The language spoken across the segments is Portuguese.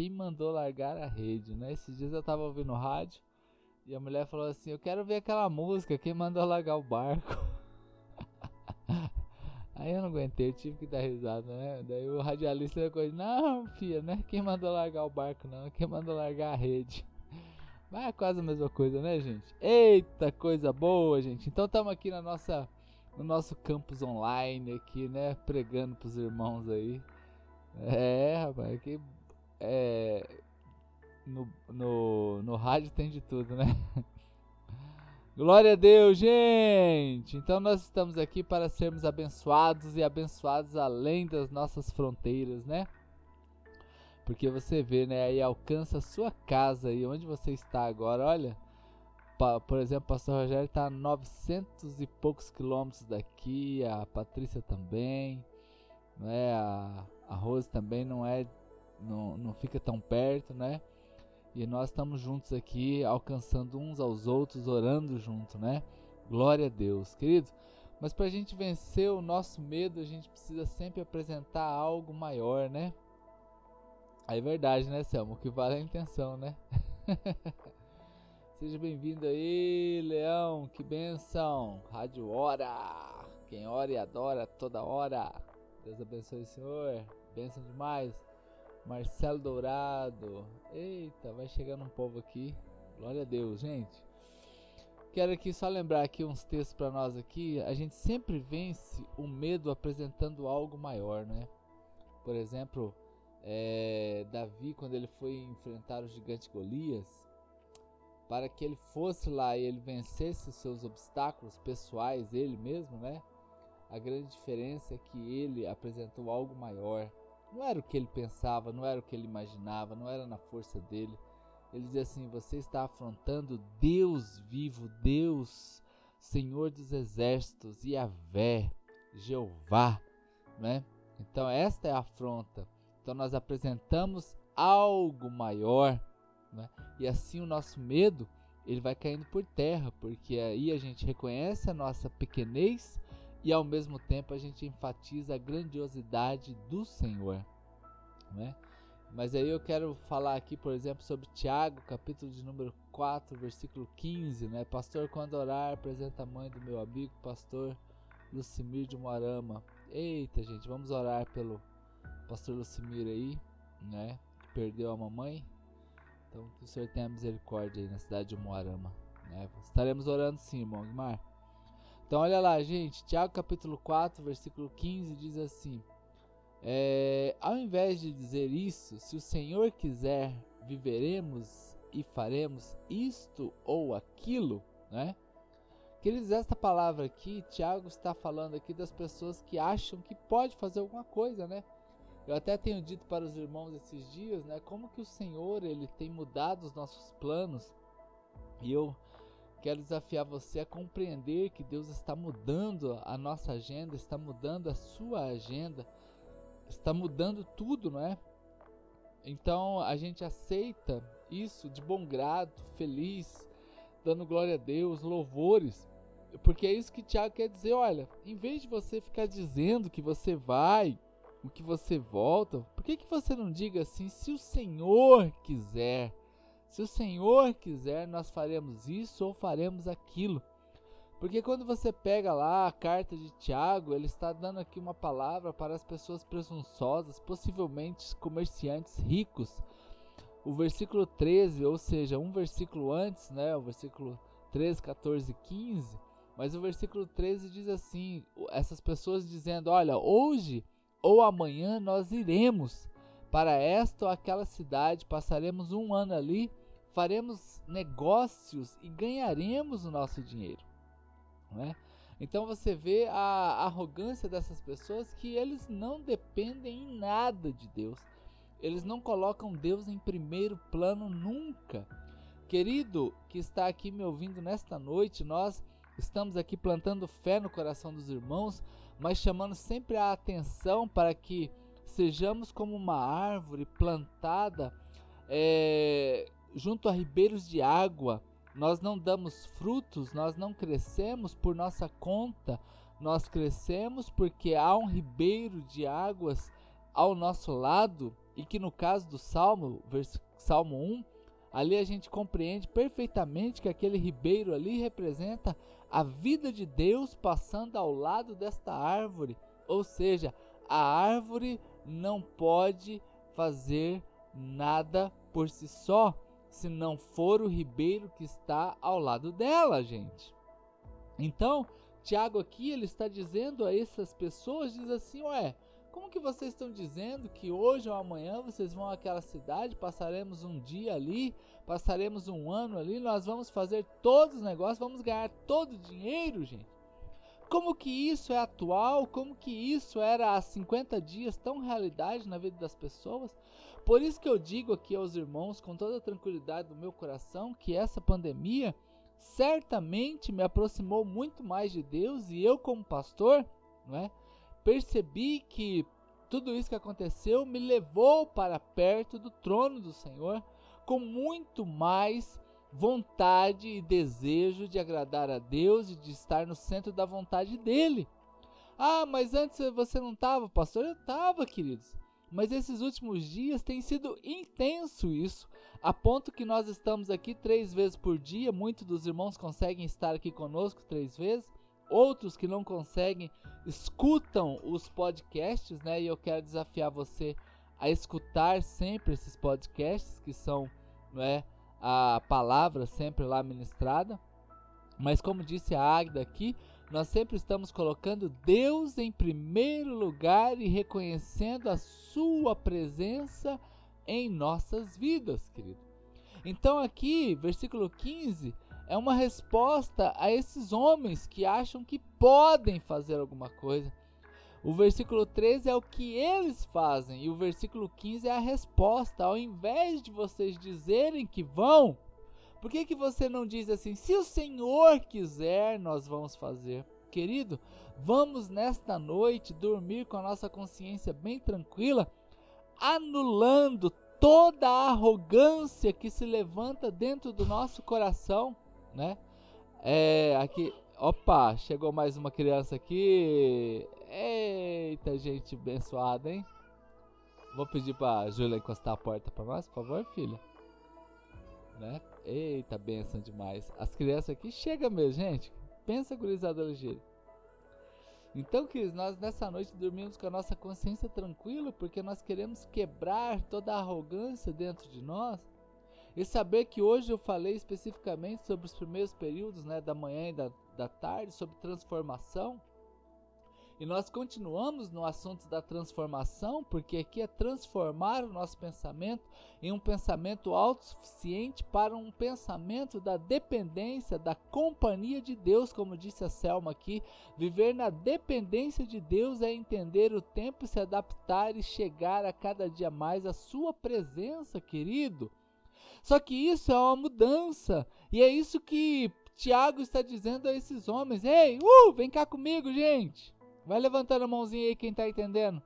quem mandou largar a rede, né? Esses dias eu tava ouvindo rádio e a mulher falou assim: Eu quero ver aquela música, quem mandou largar o barco. Aí eu não aguentei, eu tive que dar risada, né? Daí o radialista ficou, não, filha, não é quem mandou largar o barco, não, é quem mandou largar a rede. Mas é quase a mesma coisa, né, gente? Eita, coisa boa, gente. Então estamos aqui na nossa, no nosso campus online aqui, né? Pregando pros irmãos aí. É, rapaz, aqui é, no, no, no rádio tem de tudo, né? Glória a Deus, gente! Então nós estamos aqui para sermos abençoados e abençoados além das nossas fronteiras, né? Porque você vê, né? Aí alcança a sua casa e onde você está agora, olha. Por exemplo, o pastor Rogério está a 900 e poucos quilômetros daqui, a Patrícia também, né? A, a Rose também não é, não, não fica tão perto, né? E nós estamos juntos aqui, alcançando uns aos outros, orando junto, né? Glória a Deus, querido. Mas para a gente vencer o nosso medo, a gente precisa sempre apresentar algo maior, né? É verdade, né, Selmo? O que vale é a intenção, né? Seja bem-vindo aí, Leão. Que benção. Rádio Hora. Quem ora e adora toda hora. Deus abençoe o Senhor. Benção demais. Marcelo Dourado. Eita, vai chegando um povo aqui. Glória a Deus, gente. Quero aqui só lembrar aqui uns textos para nós aqui. A gente sempre vence o medo apresentando algo maior, né? Por exemplo, é, Davi quando ele foi enfrentar o gigante Golias, para que ele fosse lá e ele vencesse os seus obstáculos pessoais, ele mesmo, né? A grande diferença é que ele apresentou algo maior. Não era o que ele pensava, não era o que ele imaginava, não era na força dele. Ele dizia assim: Você está afrontando Deus vivo, Deus, Senhor dos exércitos, Yahvé, Jeová, né? Então, esta é a afronta. Então, nós apresentamos algo maior, né? E assim o nosso medo ele vai caindo por terra, porque aí a gente reconhece a nossa pequenez e ao mesmo tempo a gente enfatiza a grandiosidade do Senhor, né? Mas aí eu quero falar aqui, por exemplo, sobre Tiago, capítulo de número 4, versículo 15, né? Pastor, quando orar, apresenta a mãe do meu amigo, pastor Lucimir de Moarama. Eita, gente, vamos orar pelo pastor Lucimir aí, né? Que perdeu a mamãe. Então, que o Senhor tenha misericórdia aí na cidade de Moarama, né? Estaremos orando sim, irmão Guimar. Então olha lá, gente, Tiago capítulo 4, versículo 15 diz assim: é, Ao invés de dizer isso, se o Senhor quiser, viveremos e faremos isto ou aquilo, né? Queridos, esta palavra aqui, Tiago está falando aqui das pessoas que acham que pode fazer alguma coisa, né? Eu até tenho dito para os irmãos esses dias, né, como que o Senhor ele tem mudado os nossos planos. E eu Quero desafiar você a compreender que Deus está mudando a nossa agenda, está mudando a sua agenda, está mudando tudo, não é? Então a gente aceita isso de bom grado, feliz, dando glória a Deus, louvores, porque é isso que Tiago quer dizer. Olha, em vez de você ficar dizendo que você vai, o que você volta, por que, que você não diga assim, se o Senhor quiser? Se o Senhor quiser, nós faremos isso ou faremos aquilo. Porque quando você pega lá a carta de Tiago, ele está dando aqui uma palavra para as pessoas presunçosas, possivelmente comerciantes ricos. O versículo 13, ou seja, um versículo antes, né, o versículo 13, 14 e 15, mas o versículo 13 diz assim: essas pessoas dizendo: Olha, hoje ou amanhã nós iremos para esta ou aquela cidade, passaremos um ano ali faremos negócios e ganharemos o nosso dinheiro. Não é? Então você vê a arrogância dessas pessoas que eles não dependem em nada de Deus. Eles não colocam Deus em primeiro plano nunca. Querido que está aqui me ouvindo nesta noite, nós estamos aqui plantando fé no coração dos irmãos, mas chamando sempre a atenção para que sejamos como uma árvore plantada é, junto a ribeiros de água. Nós não damos frutos, nós não crescemos por nossa conta, nós crescemos porque há um ribeiro de águas ao nosso lado e que no caso do Salmo, Salmo 1, ali a gente compreende perfeitamente que aquele ribeiro ali representa a vida de Deus passando ao lado desta árvore. Ou seja, a árvore não pode fazer nada por si só, se não for o ribeiro que está ao lado dela, gente. Então, Tiago aqui ele está dizendo a essas pessoas, diz assim, ué, como que vocês estão dizendo que hoje ou amanhã vocês vão àquela cidade, passaremos um dia ali, passaremos um ano ali, nós vamos fazer todos os negócios, vamos ganhar todo o dinheiro, gente? Como que isso é atual? Como que isso era há 50 dias tão realidade na vida das pessoas? Por isso que eu digo aqui aos irmãos, com toda a tranquilidade do meu coração, que essa pandemia certamente me aproximou muito mais de Deus e eu como pastor, é? Percebi que tudo isso que aconteceu me levou para perto do trono do Senhor com muito mais vontade e desejo de agradar a Deus e de estar no centro da vontade dele. Ah, mas antes você não estava, pastor? Eu estava, queridos. Mas esses últimos dias tem sido intenso isso, a ponto que nós estamos aqui três vezes por dia. Muitos dos irmãos conseguem estar aqui conosco três vezes, outros que não conseguem escutam os podcasts, né? E eu quero desafiar você a escutar sempre esses podcasts que são, não é, a palavra sempre lá ministrada. Mas como disse a Agda aqui, nós sempre estamos colocando Deus em primeiro lugar e reconhecendo a Sua presença em nossas vidas, querido. Então, aqui, versículo 15, é uma resposta a esses homens que acham que podem fazer alguma coisa. O versículo 13 é o que eles fazem, e o versículo 15 é a resposta. Ao invés de vocês dizerem que vão, por que, que você não diz assim, se o Senhor quiser, nós vamos fazer? Querido, vamos nesta noite dormir com a nossa consciência bem tranquila, anulando toda a arrogância que se levanta dentro do nosso coração, né? É, aqui, opa, chegou mais uma criança aqui. Eita, gente abençoada, hein? Vou pedir pra Júlia encostar a porta pra nós, por favor, filha. Né? Eita, benção demais. As crianças aqui chegam mesmo, gente. Pensa, gurizada ligeira. Então, queridos, nós nessa noite dormimos com a nossa consciência tranquila, porque nós queremos quebrar toda a arrogância dentro de nós. E saber que hoje eu falei especificamente sobre os primeiros períodos né, da manhã e da, da tarde, sobre transformação. E nós continuamos no assunto da transformação, porque aqui é transformar o nosso pensamento em um pensamento autossuficiente para um pensamento da dependência, da companhia de Deus, como disse a Selma aqui. Viver na dependência de Deus é entender o tempo, se adaptar e chegar a cada dia mais à Sua presença, querido. Só que isso é uma mudança, e é isso que Tiago está dizendo a esses homens: Ei, uh, vem cá comigo, gente. Vai levantando a mãozinha aí quem está entendendo.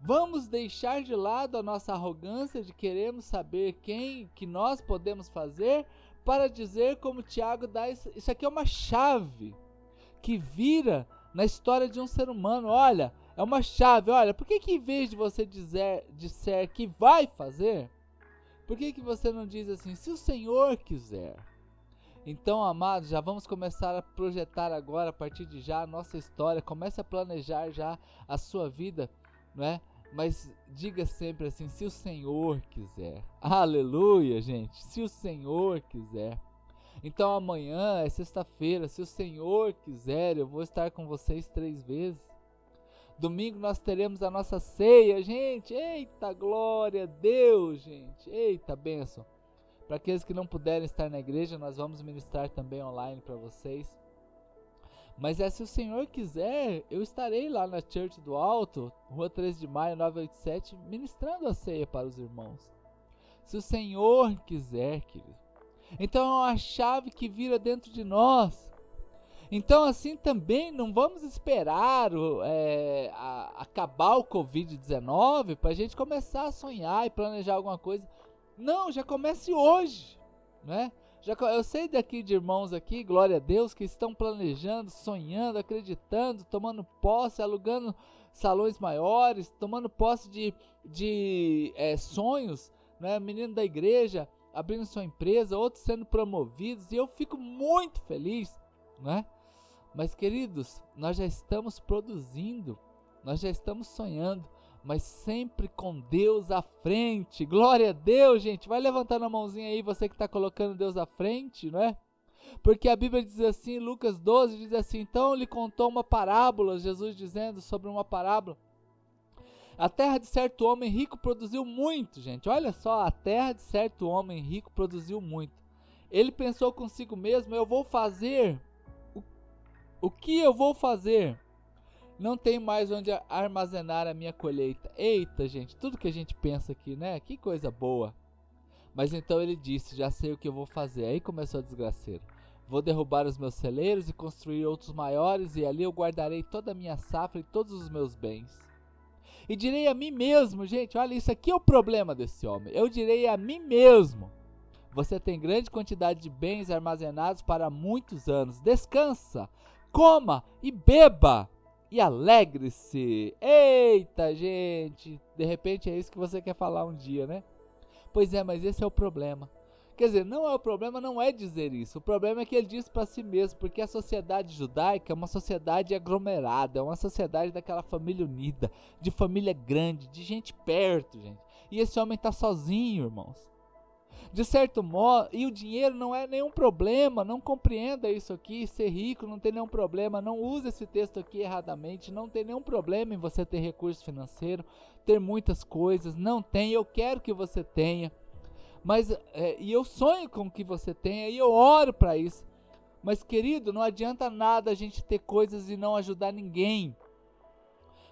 Vamos deixar de lado a nossa arrogância de queremos saber quem que nós podemos fazer para dizer como Tiago dá isso, isso aqui é uma chave que vira na história de um ser humano. Olha, é uma chave. Olha, por que, que em vez de você dizer, disser que vai fazer, por que, que você não diz assim, se o Senhor quiser? Então, amados, já vamos começar a projetar agora, a partir de já, a nossa história. Comece a planejar já a sua vida, não é? Mas diga sempre assim: se o Senhor quiser. Aleluia, gente. Se o Senhor quiser. Então amanhã é sexta-feira. Se o Senhor quiser, eu vou estar com vocês três vezes. Domingo nós teremos a nossa ceia, gente. Eita glória a Deus, gente. Eita bênção. Para aqueles que não puderem estar na igreja, nós vamos ministrar também online para vocês. Mas é se o Senhor quiser, eu estarei lá na Church do Alto, Rua 13 de Maio, 987, ministrando a ceia para os irmãos. Se o Senhor quiser, querido. Então é uma chave que vira dentro de nós. Então, assim também, não vamos esperar é, a, acabar o Covid-19 para a gente começar a sonhar e planejar alguma coisa. Não, já comece hoje, né? Já, eu sei daqui de irmãos aqui, glória a Deus, que estão planejando, sonhando, acreditando, tomando posse, alugando salões maiores, tomando posse de, de é, sonhos, né? menino da igreja abrindo sua empresa, outros sendo promovidos, e eu fico muito feliz, né? Mas queridos, nós já estamos produzindo, nós já estamos sonhando, mas sempre com Deus à frente. Glória a Deus, gente. Vai levantando a mãozinha aí, você que está colocando Deus à frente, não é? Porque a Bíblia diz assim, Lucas 12 diz assim: então ele contou uma parábola, Jesus dizendo sobre uma parábola. A terra de certo homem rico produziu muito, gente. Olha só, a terra de certo homem rico produziu muito. Ele pensou consigo mesmo: eu vou fazer. O, o que eu vou fazer? Não tem mais onde armazenar a minha colheita. Eita, gente, tudo que a gente pensa aqui, né? Que coisa boa. Mas então ele disse: Já sei o que eu vou fazer. Aí começou a desgraceira. Vou derrubar os meus celeiros e construir outros maiores, e ali eu guardarei toda a minha safra e todos os meus bens. E direi a mim mesmo, gente, olha, isso aqui é o problema desse homem. Eu direi a mim mesmo: Você tem grande quantidade de bens armazenados para muitos anos. Descansa, coma e beba e alegre-se. Eita, gente! De repente é isso que você quer falar um dia, né? Pois é, mas esse é o problema. Quer dizer, não é o problema, não é dizer isso. O problema é que ele diz para si mesmo, porque a sociedade judaica é uma sociedade aglomerada, é uma sociedade daquela família unida, de família grande, de gente perto, gente. E esse homem está sozinho, irmãos de certo modo, e o dinheiro não é nenhum problema, não compreenda isso aqui, ser rico não tem nenhum problema, não use esse texto aqui erradamente, não tem nenhum problema em você ter recurso financeiro, ter muitas coisas, não tem, eu quero que você tenha, mas, é, e eu sonho com que você tenha, e eu oro para isso, mas querido, não adianta nada a gente ter coisas e não ajudar ninguém,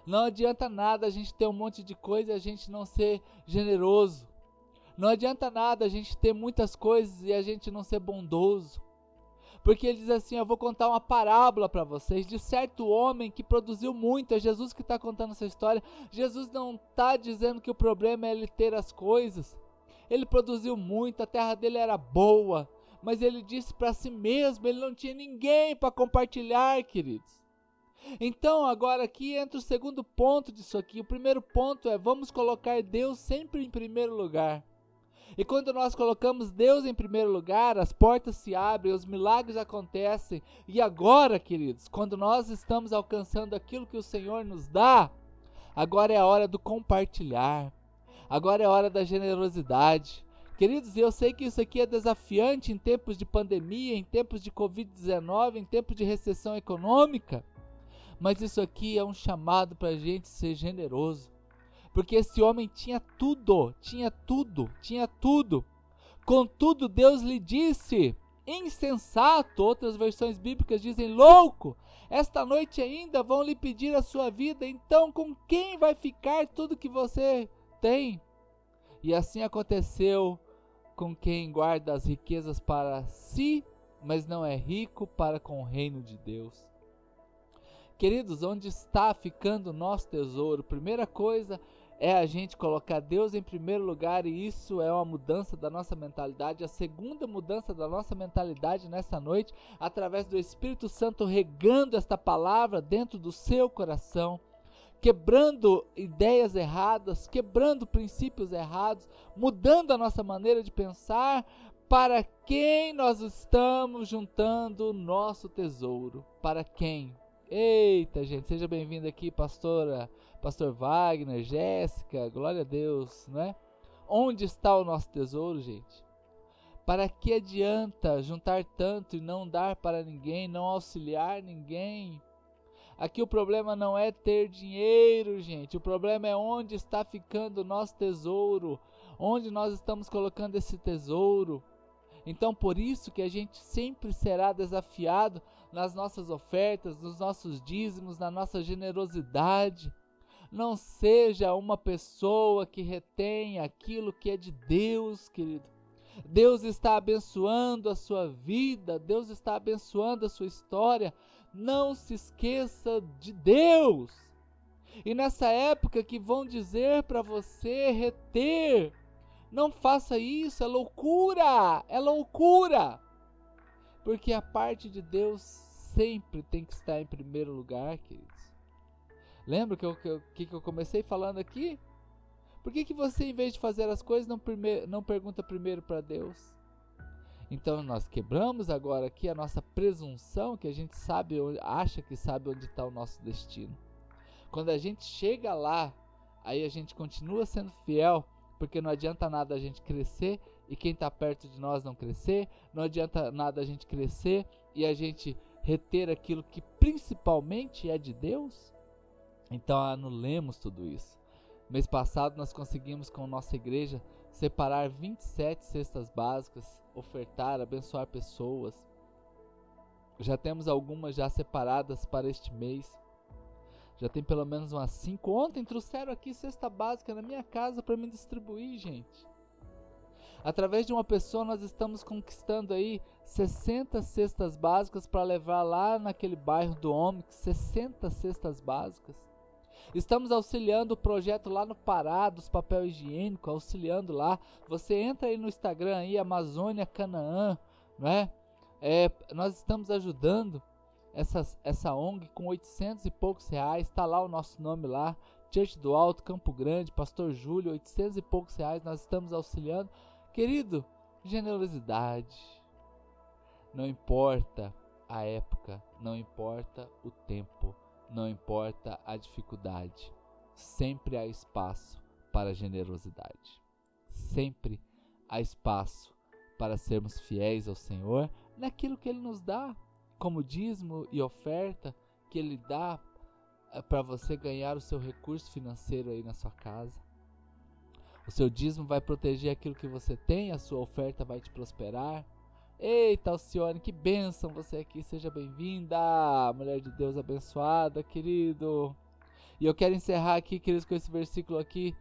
não adianta nada a gente ter um monte de coisa e a gente não ser generoso. Não adianta nada a gente ter muitas coisas e a gente não ser bondoso. Porque ele diz assim: Eu vou contar uma parábola para vocês de certo homem que produziu muito. É Jesus que está contando essa história. Jesus não está dizendo que o problema é ele ter as coisas. Ele produziu muito, a terra dele era boa. Mas ele disse para si mesmo: ele não tinha ninguém para compartilhar, queridos. Então, agora aqui entra o segundo ponto disso aqui. O primeiro ponto é: vamos colocar Deus sempre em primeiro lugar. E quando nós colocamos Deus em primeiro lugar, as portas se abrem, os milagres acontecem. E agora, queridos, quando nós estamos alcançando aquilo que o Senhor nos dá, agora é a hora do compartilhar. Agora é a hora da generosidade. Queridos, eu sei que isso aqui é desafiante em tempos de pandemia, em tempos de Covid-19, em tempos de recessão econômica, mas isso aqui é um chamado para a gente ser generoso. Porque esse homem tinha tudo, tinha tudo, tinha tudo. Contudo, Deus lhe disse: insensato, outras versões bíblicas dizem louco. Esta noite ainda vão lhe pedir a sua vida, então com quem vai ficar tudo que você tem? E assim aconteceu com quem guarda as riquezas para si, mas não é rico para com o reino de Deus. Queridos, onde está ficando o nosso tesouro? Primeira coisa é a gente colocar Deus em primeiro lugar e isso é uma mudança da nossa mentalidade. A segunda mudança da nossa mentalidade nessa noite, através do Espírito Santo regando esta palavra dentro do seu coração, quebrando ideias erradas, quebrando princípios errados, mudando a nossa maneira de pensar. Para quem nós estamos juntando o nosso tesouro? Para quem? Eita, gente, seja bem-vindo aqui, pastora Pastor Wagner, Jéssica, glória a Deus, né? Onde está o nosso tesouro, gente? Para que adianta juntar tanto e não dar para ninguém, não auxiliar ninguém? Aqui o problema não é ter dinheiro, gente. O problema é onde está ficando o nosso tesouro, onde nós estamos colocando esse tesouro. Então, por isso que a gente sempre será desafiado nas nossas ofertas, nos nossos dízimos, na nossa generosidade. Não seja uma pessoa que retém aquilo que é de Deus, querido. Deus está abençoando a sua vida, Deus está abençoando a sua história. Não se esqueça de Deus. E nessa época que vão dizer para você reter, não faça isso, é loucura, é loucura. Porque a parte de Deus sempre tem que estar em primeiro lugar, queridos. Lembra que eu, que, eu, que eu comecei falando aqui? Por que, que você, em vez de fazer as coisas, não, primeir, não pergunta primeiro para Deus? Então nós quebramos agora aqui a nossa presunção que a gente sabe, acha que sabe onde está o nosso destino. Quando a gente chega lá, aí a gente continua sendo fiel, porque não adianta nada a gente crescer e quem está perto de nós não crescer, não adianta nada a gente crescer e a gente reter aquilo que principalmente é de Deus. Então anulemos tudo isso. Mês passado nós conseguimos com nossa igreja separar 27 cestas básicas, ofertar, abençoar pessoas. Já temos algumas já separadas para este mês. Já tem pelo menos umas 5. Ontem trouxeram aqui cesta básica na minha casa para me distribuir, gente. Através de uma pessoa nós estamos conquistando aí 60 cestas básicas para levar lá naquele bairro do Ômix, 60 cestas básicas. Estamos auxiliando o projeto lá no Pará dos papel higiênico, auxiliando lá. Você entra aí no Instagram aí, Amazônia Canaã, não é? nós estamos ajudando essa, essa ONG com 800 e poucos reais. Está lá o nosso nome lá. Church do Alto, Campo Grande, Pastor Júlio, 800 e poucos reais. Nós estamos auxiliando. Querido, generosidade. Não importa a época, não importa o tempo não importa a dificuldade, sempre há espaço para generosidade. Sempre há espaço para sermos fiéis ao Senhor naquilo que Ele nos dá, como dízimo e oferta que Ele dá eh, para você ganhar o seu recurso financeiro aí na sua casa. O seu dízimo vai proteger aquilo que você tem, a sua oferta vai te prosperar. Eita, Alcione, que bênção você aqui, seja bem-vinda, mulher de Deus abençoada, querido. E eu quero encerrar aqui, queridos, com esse versículo aqui.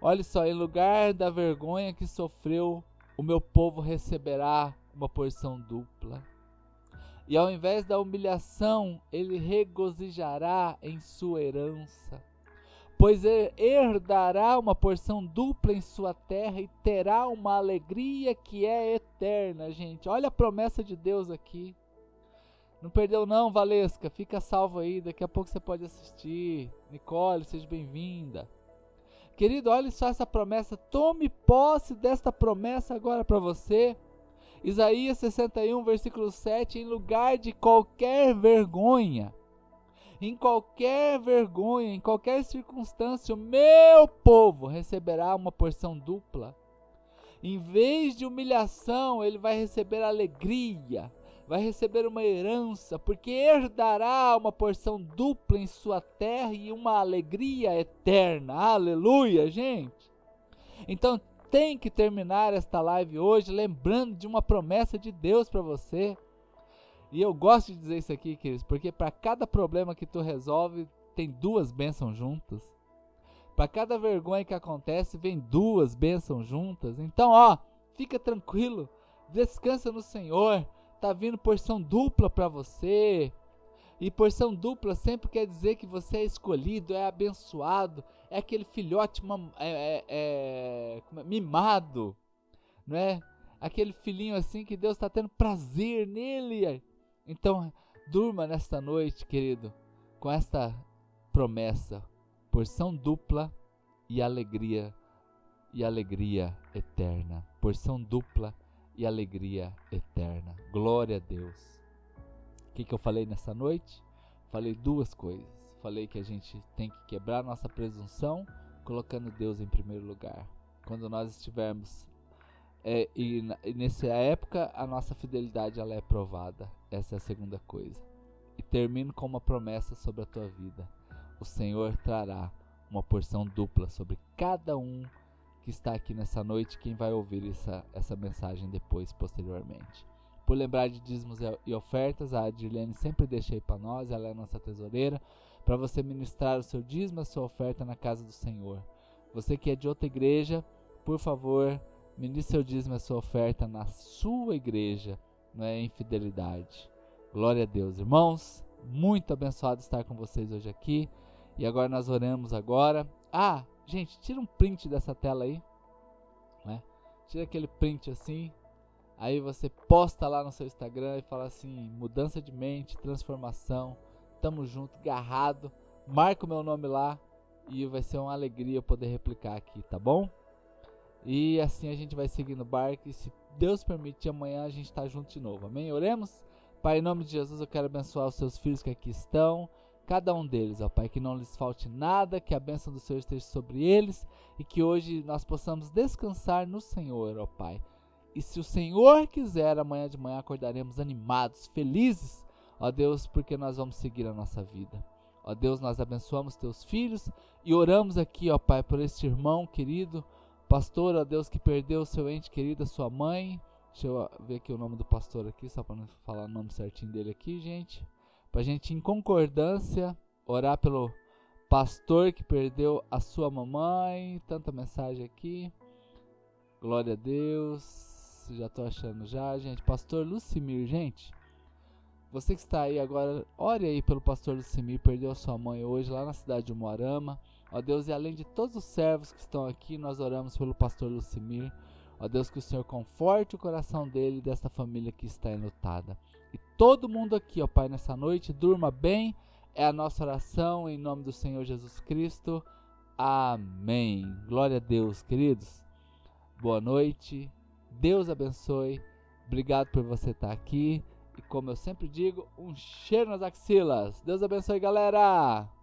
Olha só, em lugar da vergonha que sofreu, o meu povo receberá uma porção dupla. E ao invés da humilhação, ele regozijará em sua herança pois herdará uma porção dupla em sua terra e terá uma alegria que é eterna, gente. Olha a promessa de Deus aqui. Não perdeu não, Valesca? Fica salvo aí, daqui a pouco você pode assistir. Nicole, seja bem-vinda. Querido, olha só essa promessa. Tome posse desta promessa agora para você. Isaías 61, versículo 7: Em lugar de qualquer vergonha, em qualquer vergonha, em qualquer circunstância, o meu povo receberá uma porção dupla. Em vez de humilhação, ele vai receber alegria, vai receber uma herança, porque herdará uma porção dupla em sua terra e uma alegria eterna. Aleluia, gente! Então tem que terminar esta live hoje lembrando de uma promessa de Deus para você. E eu gosto de dizer isso aqui, queridos, porque para cada problema que tu resolve, tem duas bênçãos juntas. Para cada vergonha que acontece, vem duas bênçãos juntas. Então, ó, fica tranquilo, descansa no Senhor. Tá vindo porção dupla para você. E porção dupla sempre quer dizer que você é escolhido, é abençoado, é aquele filhote é, é, é, é, mimado, não é? Aquele filhinho assim que Deus está tendo prazer nele. Então, durma nesta noite, querido, com esta promessa, porção dupla e alegria e alegria eterna, porção dupla e alegria eterna. Glória a Deus. O que, que eu falei nessa noite? Falei duas coisas. Falei que a gente tem que quebrar nossa presunção, colocando Deus em primeiro lugar. Quando nós estivermos é, e, e nessa época a nossa fidelidade ela é provada. Essa é a segunda coisa. E termino com uma promessa sobre a tua vida. O Senhor trará uma porção dupla sobre cada um que está aqui nessa noite, quem vai ouvir essa, essa mensagem depois, posteriormente. Por lembrar de dízimos e ofertas, a Adilene sempre deixa aí para nós, ela é nossa tesoureira, para você ministrar o seu dízimo, a sua oferta na casa do Senhor. Você que é de outra igreja, por favor, Ministre seu dízimo, a sua oferta na sua igreja, não é em fidelidade. Glória a Deus, irmãos. Muito abençoado estar com vocês hoje aqui. E agora nós oramos agora. Ah, gente, tira um print dessa tela aí. Né? Tira aquele print assim. Aí você posta lá no seu Instagram e fala assim: mudança de mente, transformação. Tamo junto, garrado marca o meu nome lá e vai ser uma alegria poder replicar aqui, tá bom? E assim a gente vai seguindo o barco e se Deus permitir, amanhã a gente está junto de novo. Amém? Oremos? Pai, em nome de Jesus, eu quero abençoar os seus filhos que aqui estão, cada um deles, ó Pai, que não lhes falte nada, que a bênção do Senhor esteja sobre eles e que hoje nós possamos descansar no Senhor, ó Pai. E se o Senhor quiser, amanhã de manhã acordaremos animados, felizes, ó Deus, porque nós vamos seguir a nossa vida. Ó Deus, nós abençoamos teus filhos e oramos aqui, ó Pai, por este irmão querido, pastor, ó Deus, que perdeu o seu ente querido, a sua mãe. Deixa eu ver aqui o nome do pastor aqui, só para não falar o nome certinho dele aqui, gente. Pra gente, em concordância, orar pelo pastor que perdeu a sua mamãe. Tanta mensagem aqui. Glória a Deus. Já tô achando já, gente. Pastor Lucimir, gente. Você que está aí agora, ore aí pelo pastor Lucimir, perdeu sua mãe hoje lá na cidade de Moarama. Ó Deus, e além de todos os servos que estão aqui, nós oramos pelo pastor Lucimir. Ó Deus, que o Senhor conforte o coração dele e desta família que está enlutada. E todo mundo aqui, ó Pai, nessa noite, durma bem. É a nossa oração em nome do Senhor Jesus Cristo. Amém. Glória a Deus, queridos. Boa noite. Deus abençoe. Obrigado por você estar aqui. E como eu sempre digo, um cheiro nas axilas. Deus abençoe, galera!